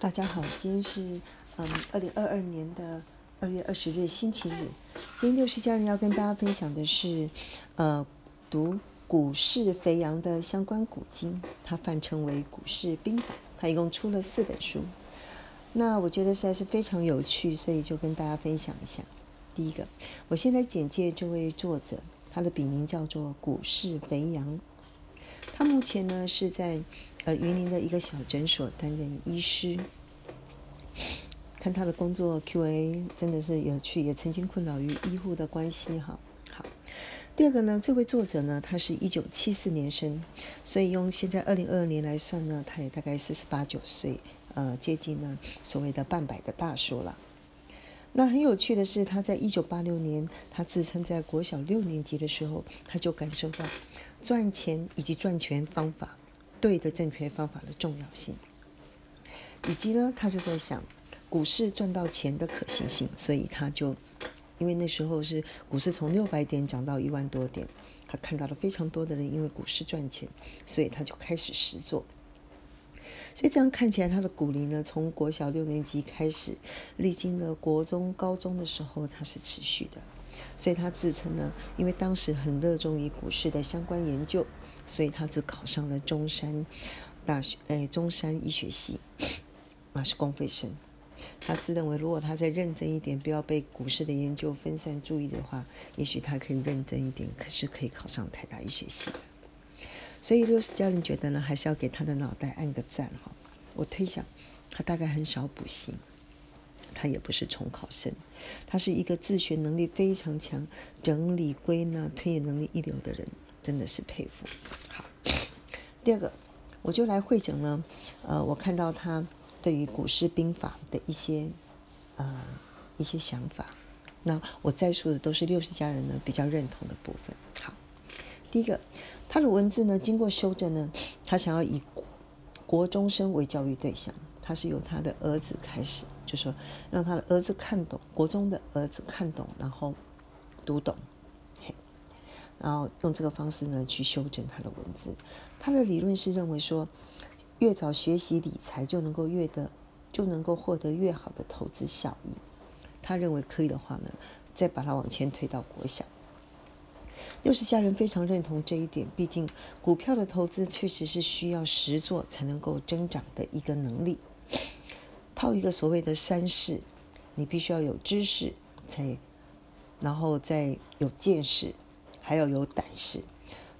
大家好，今天是嗯二零二二年的二月二十日星期日。今天六十家人要跟大家分享的是，呃，读股市肥羊的相关古今，它泛称为股市兵法。它一共出了四本书。那我觉得实在是非常有趣，所以就跟大家分享一下。第一个，我先来简介这位作者，他的笔名叫做股市肥羊。他目前呢是在。呃，云林的一个小诊所担任医师，看他的工作 Q&A 真的是有趣，也曾经困扰于医护的关系哈。好，第二个呢，这位作者呢，他是一九七四年生，所以用现在二零二二年来算呢，他也大概四十八九岁，呃，接近呢所谓的半百的大叔了。那很有趣的是，他在一九八六年，他自称在国小六年级的时候，他就感受到赚钱以及赚钱方法。对的正确方法的重要性，以及呢，他就在想股市赚到钱的可行性，所以他就因为那时候是股市从六百点涨到一万多点，他看到了非常多的人因为股市赚钱，所以他就开始实做。所以这样看起来，他的股龄呢，从国小六年级开始，历经了国中、高中的时候，他是持续的。所以他自称呢，因为当时很热衷于股市的相关研究。所以他只考上了中山大学，哎，中山医学系，啊是公费生。他自认为，如果他再认真一点，不要被股市的研究分散注意的话，也许他可以认真一点，可是可以考上台大医学系的。所以六十家人觉得呢，还是要给他的脑袋按个赞哈。我推想，他大概很少补习，他也不是重考生，他是一个自学能力非常强、整理归纳、推演能力一流的人。真的是佩服。好，第二个，我就来会诊呢。呃，我看到他对于古诗兵法的一些呃一些想法。那我再说的都是六十家人呢比较认同的部分。好，第一个，他的文字呢经过修正呢，他想要以国中生为教育对象，他是由他的儿子开始，就说让他的儿子看懂，国中的儿子看懂，然后读懂。然后用这个方式呢去修正他的文字，他的理论是认为说，越早学习理财就能够越的就能够获得越好的投资效益。他认为可以的话呢，再把它往前推到国小。六十家人非常认同这一点，毕竟股票的投资确实是需要实做才能够增长的一个能力。套一个所谓的三式，你必须要有知识，才然后再有见识。还要有胆识，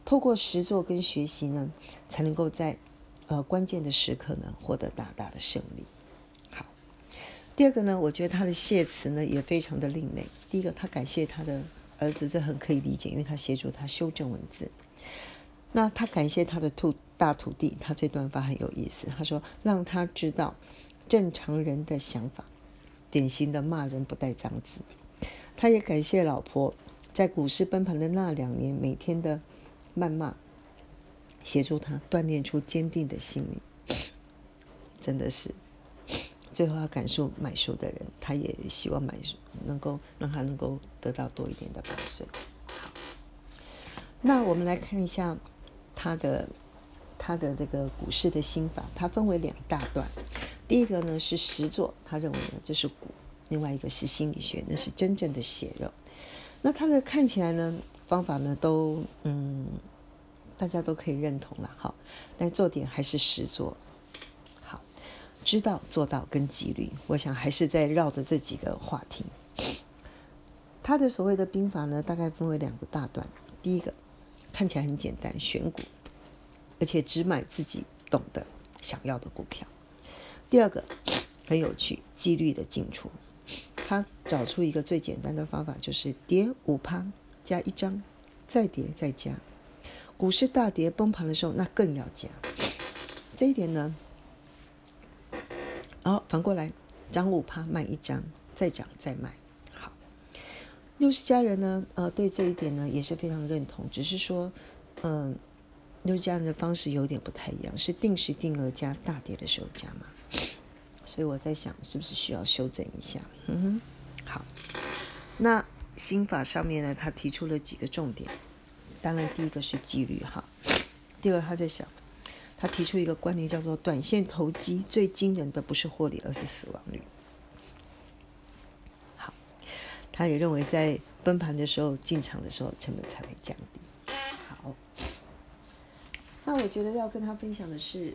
透过实作跟学习呢，才能够在呃关键的时刻呢获得大大的胜利。好，第二个呢，我觉得他的谢词呢也非常的另类。第一个，他感谢他的儿子，这很可以理解，因为他协助他修正文字。那他感谢他的土大徒弟，他这段话很有意思。他说让他知道正常人的想法，典型的骂人不带脏字。他也感谢老婆。在股市奔盘的那两年，每天的谩骂，协助他锻炼出坚定的心灵，真的是。最后他感受买书的人，他也希望买书能够让他能够得到多一点的保税。好，那我们来看一下他的他的这个股市的心法，它分为两大段。第一个呢是实作，他认为呢这是股；另外一个是心理学，那是真正的血肉。那他的看起来呢，方法呢都嗯，大家都可以认同了哈。但做点还是实做，好，知道做到跟纪律，我想还是在绕着这几个话题。他的所谓的兵法呢，大概分为两个大段。第一个看起来很简单，选股，而且只买自己懂得、想要的股票。第二个很有趣，纪律的进出。他找出一个最简单的方法，就是跌五趴加一张，再跌再加。股市大跌崩盘的时候，那更要加。这一点呢，好反过来，涨五趴卖一张，再涨再卖。好，六十家人呢，呃，对这一点呢也是非常认同，只是说，嗯，六十家人的方式有点不太一样，是定时定额加，大跌的时候加嘛。所以我在想，是不是需要修整一下？嗯哼，好。那心法上面呢，他提出了几个重点。当然，第一个是纪律哈。第二，他在想，他提出一个观念，叫做短线投机最惊人的不是获利，而是死亡率。好，他也认为在崩盘的时候进场的时候，成本才会降低。好，那我觉得要跟他分享的是，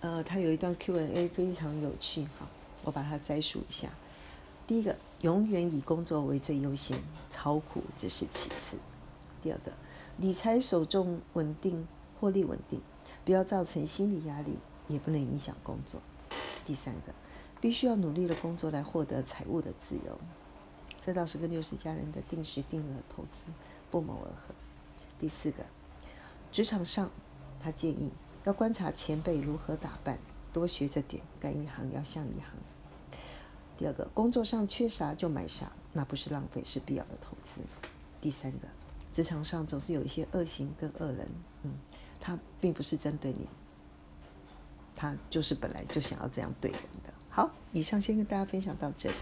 呃，他有一段 Q&A 非常有趣，哈，我把它摘述一下。第一个，永远以工作为最优先，炒股只是其次。第二个，理财首重稳定，获利稳定，不要造成心理压力，也不能影响工作。第三个，必须要努力的工作来获得财务的自由。这倒是跟六十家人的定时定额投资不谋而合。第四个，职场上他建议要观察前辈如何打扮，多学着点，干一行要像一行。第二个，工作上缺啥就买啥，那不是浪费，是必要的投资。第三个，职场上总是有一些恶行跟恶人，嗯，他并不是针对你，他就是本来就想要这样对人的。好，以上先跟大家分享到这里。